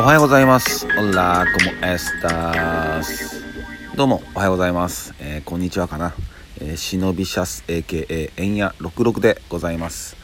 おはようございます。オラコモエスタス。どうも、おはようございます。えーこんにちはかな。えー、忍びシャス AKA 円や66でございます。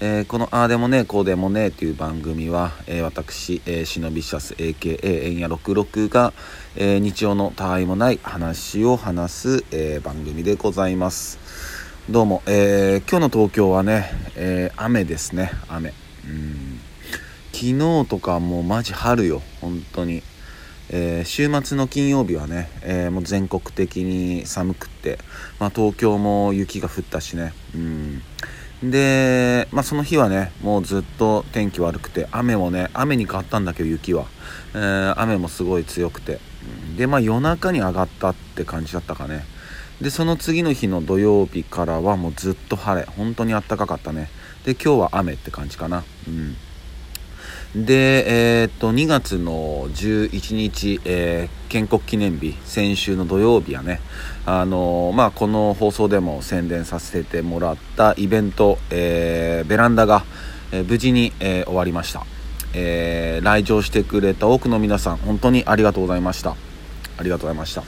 えーこのあーでもねこうでもねっていう番組は、えー私、えー、忍びシャス AKA 円や66が、えー日常のたわいもない話を話す、えー番組でございます。どうも、えー今日の東京はね、えー雨ですね、雨。うん昨日とかもうマジ春よ本当に、えー週末の金曜日はね、えーもう全国的に寒くって、まあ、東京も雪が降ったしね。うん。で、まあ、その日はねもうずっと天気悪くて雨もね雨に変わったんだけど雪は、えー雨もすごい強くて。でまあ夜中に上がったって感じだったかね。でその次の日の土曜日からはもうずっと晴れ。本当に暖かかったね。で今日は雨って感じかな。うん。で、えーっと2月の11日、えー建国記念日先週の土曜日はね。あのーまあ、この放送でも宣伝させてもらったイベント、えベランダが、え無事に、え終わりました、え来場してくれた多くの皆さん本当にありがとうございました。ありがとうございました。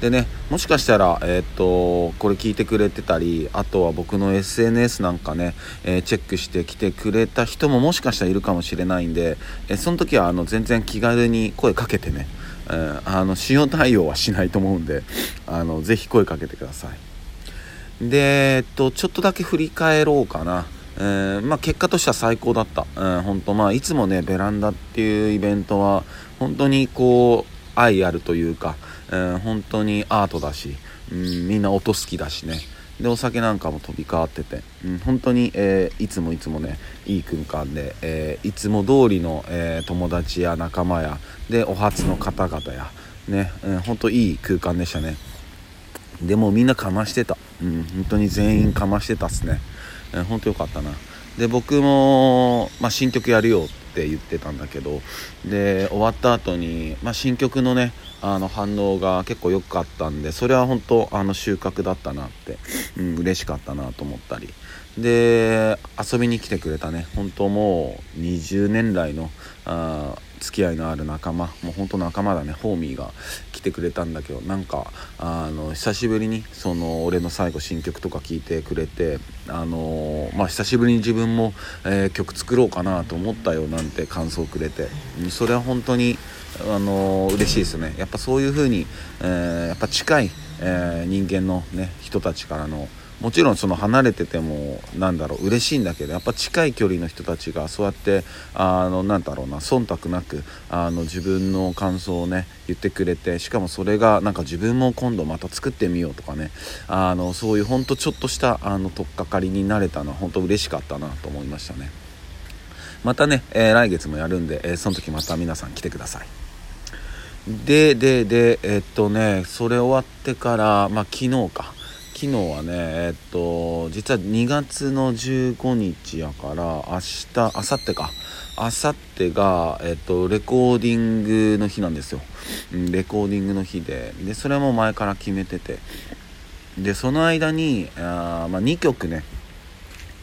でねもしかしたら、えーっとこれ聞いてくれてたりあとは僕の SNS なんかね、えーチェックしてきてくれた人ももしかしたらいるかもしれないんで、えーその時はあの全然気軽に声かけてね、えーあの使用対応はしないと思うんであのぜひ声かけてくださいで、えっと、ちょっとだけ振り返ろうかな。えーまあ、結果としては最高だった。うん、本当まあ、いつもね、ベランダっていうイベントは、本当にこう、愛あるというか、えー本当にアートだし、うん、みんな音好きだしね。で、お酒なんかも飛び交ってて、うん、本当に、えーいつもいつもね、いい空間で、えーいつも通りの、えー友達や仲間や、で、お初の方々や、ね、うん、本当いい空間でしたね。でもみんなかましてた。うん、本当に全員かましてたっすね。えー、本当よかったな。で、僕も、まあ、新曲やるよってって言ってたんだけど、で、終わった後に、まあ、新曲のね、あの反応が結構良かったんで、それは本当、あの収穫だったなって、うん、嬉しかったなと思ったり。で、遊びに来てくれたね、本当もう20年来の、あ付き合いのある仲間。もう本当仲間だね。ホーミーが来てくれたんだけど。なんかあの久しぶりにその俺の最後新曲とか聴いてくれてあのまあ久しぶりに自分も、えー曲作ろうかなと思ったよなんて感想をくれて。それは本当にあの嬉しいですね。やっぱそういう風に、えーやっぱ近い、えー人間のね人たちからのもちろんその離れててもなんだろう嬉しいんだけどやっぱ近い距離の人たちがそうやってあのなんだろうな忖度なくあの自分の感想をね言ってくれてしかもそれがなんか自分も今度また作ってみようとかねあのそういうほんとちょっとしたあの取っかかりになれたのは本当嬉しかったなと思いましたね。またね、えー来月もやるんで、えーその時また皆さん来てください。でででえっとねそれ終わってからまあ昨日か。昨日はねえっと実は2月の15日やから明日明後日か。明後日が、えっと、レコーディングの日なんですよ、レコーディングの日で。でそれも前から決めてて。でその間にあ、まあ、2曲ね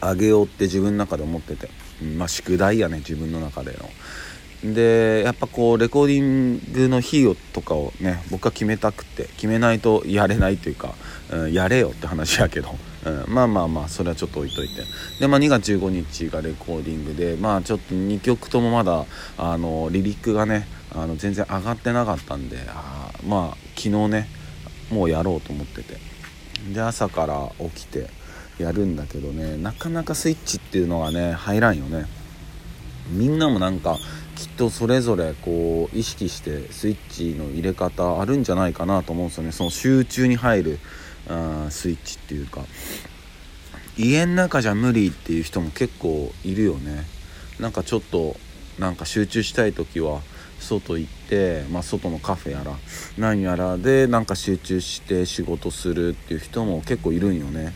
あげようって自分の中で思ってて、まあ宿題やね自分の中での。でやっぱこうレコーディングの日をとかをね僕は決めたくて決めないとやれないというか、うん、やれよって話やけど、うん、まあまあまあそれはちょっと置いといて。で、まあ、2月15日がレコーディングでまあちょっと2曲ともまだあのリリックがねあの全然上がってなかったんであまあ昨日ねもうやろうと思ってて。で朝から起きてやるんだけどねなかなかスイッチっていうのがね入らんよね。みんなもなんかきっとそれぞれこう意識してスイッチの入れ方あるんじゃないかなと思うんですよね。その集中に入るあスイッチっていうか。家の中じゃ無理っていう人も結構いるよね。なんかちょっとなんか集中したい時は外行って、まあ、外のカフェやら何やらでなんか集中して仕事するっていう人も結構いるんよね。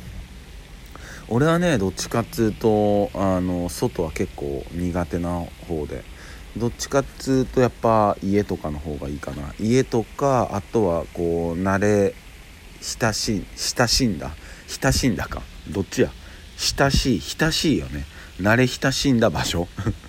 俺はねどっちかっつうとあの外は結構苦手な方で。どっちかっつうとやっぱ家とかの方がいいかな。家とかあとはこう慣れ親しい親しんだ。親しんだか。どっちや。親しい親しいよね。慣れ親しんだ場所。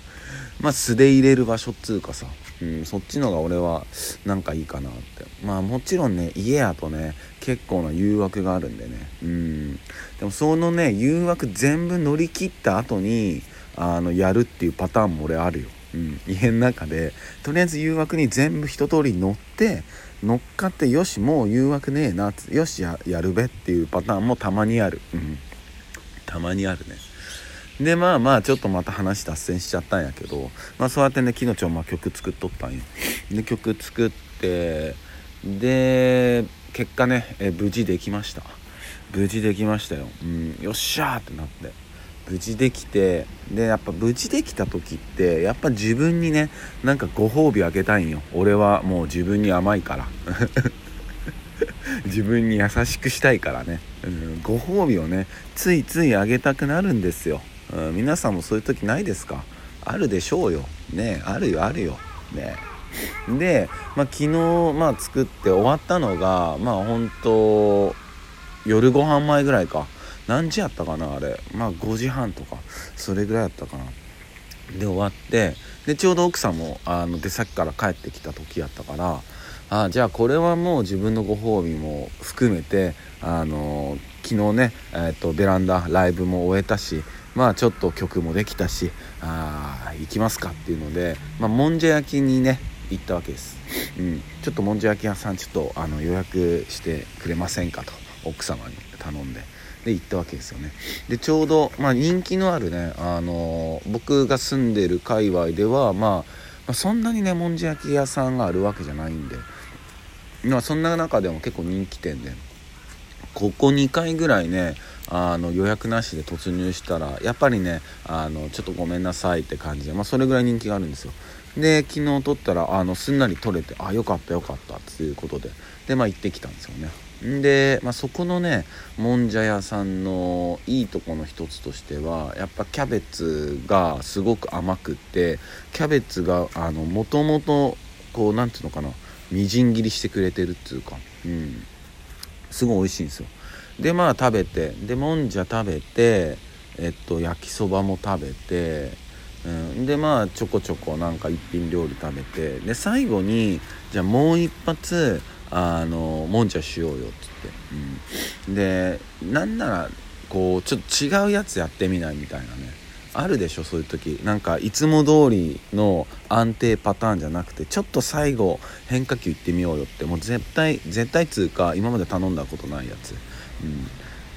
まあ素で入れる場所っつうかさ。うん、そっちのが俺はなんかいいかなって。まあもちろんね家やとね結構な誘惑があるんでね。うん。でもそのね誘惑全部乗り切った後にあのやるっていうパターンも俺あるよ、うん、家の中でとりあえず誘惑に全部一通り乗って乗っかってよしもう誘惑ねえなよしやるべっていうパターンもたまにある、うん、たまにあるね。でまあまあちょっとまた話脱線しちゃったんやけどまあそうやってね昨日ちょまあ曲作っとったんよ。で曲作ってで結果ねえ無事できました。無事できましたよ、うん、よっしゃーってなって。無事できてでやっぱ無事できた時ってやっぱ自分にねなんかご褒美あげたいんよ。俺はもう自分に甘いから。自分に優しくしたいからね、うん、ご褒美をねついついあげたくなるんですよ、うん、皆さんもそういう時ないですか？あるでしょうよ。ねあるよあるよ。ね。で、まあ、昨日、まあ、作って終わったのがまあ本当夜ご飯前ぐらいか。何時やったかなあれ。まあ5時半とかそれぐらいやったかな。で終わってでちょうど奥さんもあの出先から帰ってきた時やったからあじゃあこれはもう自分のご褒美も含めてあの昨日ね、えーと、ベランダライブも終えたしまあちょっと曲もできたしあ行きますかっていうので、まあ、もんじゃ焼きにね行ったわけです、うん、ちょっともんじゃ焼き屋さんちょっとあの予約してくれませんかと奥様に頼んで。で行ったわけですよね。でちょうど、まあ、人気のあるね、あの僕が住んでる界隈では、まあ、まあ、そんなにねもんじゃ焼き屋さんがあるわけじゃないんで、まあ、そんな中でも結構人気店でここ2回ぐらいねあの予約なしで突入したらやっぱりねあのちょっとごめんなさいって感じで、まあ、それぐらい人気があるんですよ。で昨日撮ったらあのすんなり撮れてあよかったよかったっていうことででまあ行ってきたんですよね。で、まあ、そこのねもんじゃ屋さんのいいとこの一つとしてはやっぱキャベツがすごく甘くってキャベツがもともとこう何ていうのかなみじん切りしてくれてるっていうかうん。すごい美味しいんですよ。でまあ食べてでもんじゃ食べてえっと焼きそばも食べてうん、でまあちょこちょこなんか一品料理食べてで最後にじゃあもう一発あのもんじゃしようよっつって、うん、でなんならこうちょっと違うやつやってみないみたいなね。あるでしょそういう時。なんかいつも通りの安定パターンじゃなくてちょっと最後変化球いってみようよって。もう絶対絶対つうか今まで頼んだことないやつ、うん、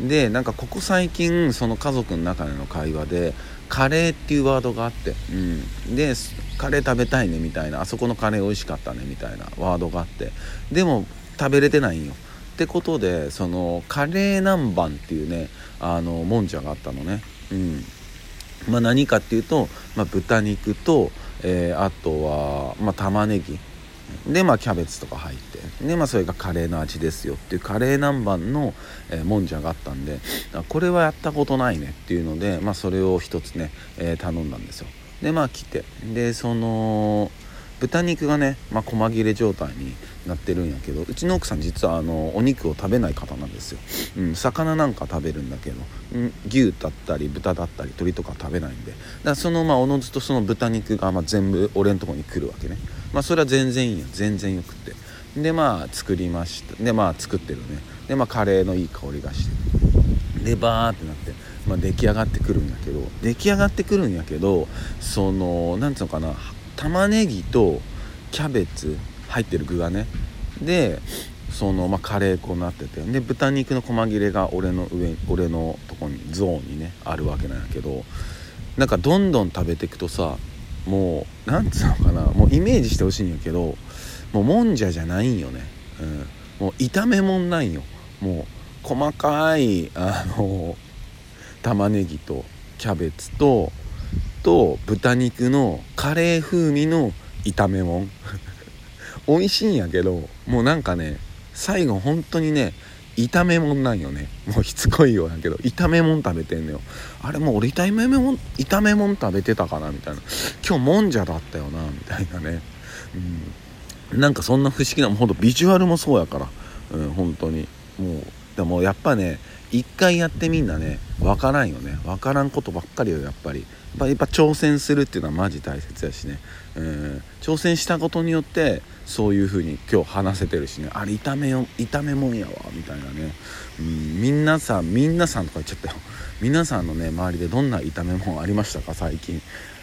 でなんかここ最近その家族の中での会話でカレーっていうワードがあって、うん、でカレー食べたいねみたいな。あそこのカレー美味しかったねみたいなワードがあって。でも食べれてないんよ。ってことでそのカレー南蛮っていうねあのもんじゃがあったのね。うん。まあ何かっていうと、まあ、豚肉と、えー、あとは、まあ、玉ねぎ。でまあキャベツとか入ってでまあそれがカレーの味ですよっていうカレー南蛮の、えー、もんじゃがあったんでこれはやったことないねっていうのでまあそれを一つね、えー、頼んだんですよ。でまあ来てでその豚肉がね、まあ、細切れ状態になってるんやけどうちの奥さん実はあのお肉を食べない方なんですよ、うん、魚なんか食べるんだけど、うん、牛だったり豚だったり鶏とか食べないんで。だからそのまあおのずとその豚肉がま全部俺のとこに来るわけね。まあそれは全然いいよ全然よくって。でまあ作りました。でまあ作ってるね。でまあカレーのいい香りがしてでバーってなって、まあ、出来上がってくるんやけど出来上がってくるんやけどそのなんつうのかな玉ねぎとキャベツ入ってる具がね。でその、まあ、カレー粉になってて。で豚肉の細切れが俺の上俺のとこにゾーンにねあるわけなんやけど。なんかどんどん食べていくとさもうなんつうのかな。もうイメージしてほしいんやけどもうもんじゃじゃないんよね、うん、もう炒めもんないんよ。もう細かいあの玉ねぎとキャベツとと豚肉のカレー風味の炒めもん。美味しいんやけどもうなんかね最後本当にね炒めもんなんよね。もうしつこいようやけど炒めもん食べてんのよ。あれもう俺炒めも炒めもん食べてたかなみたいな。今日もんじゃだったよなみたいなね。うん。なんかそんな不思議なほんとビジュアルもそうやから。うん本当に。もうでもやっぱね一回やってみんなね分からんよね。分からんことばっかりよやっぱり。やっぱやっぱ挑戦するっていうのはマジ大切やしね、うん、挑戦したことによってそういう風に今日話せてるしね。あれ炒めよ炒めもんやわみたいなね、うん、皆さん皆さんとか言っちゃったよ。皆さんのね周りでどんな炒め物ありましたか最近。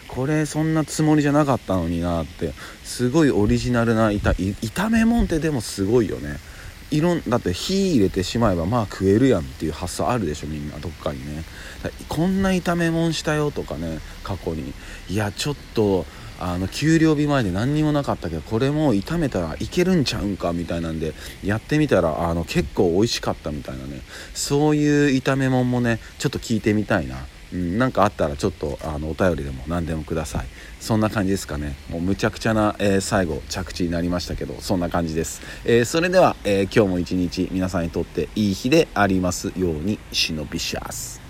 これそんなつもりじゃなかったのになって。すごいオリジナルな炒め物ってでもすごいよね。いろんだって火入れてしまえばまあ食えるやんっていう発想あるでしょみんなどっかにね。こんな炒め物したよとかね過去に。いやちょっとあの給料日前で何にもなかったけどこれも炒めたらいけるんちゃうんかみたいなんでやってみたらあの結構美味しかったみたいなね。そういう炒め物もねちょっと聞いてみたいな。何、かあったらちょっとあのお便りでも何でもください。そんな感じですかね。もうむちゃくちゃな、えー、最後着地になりましたけどそんな感じです、えー、それでは、えー、今日も一日皆さんにとっていい日でありますように忍びしゃす。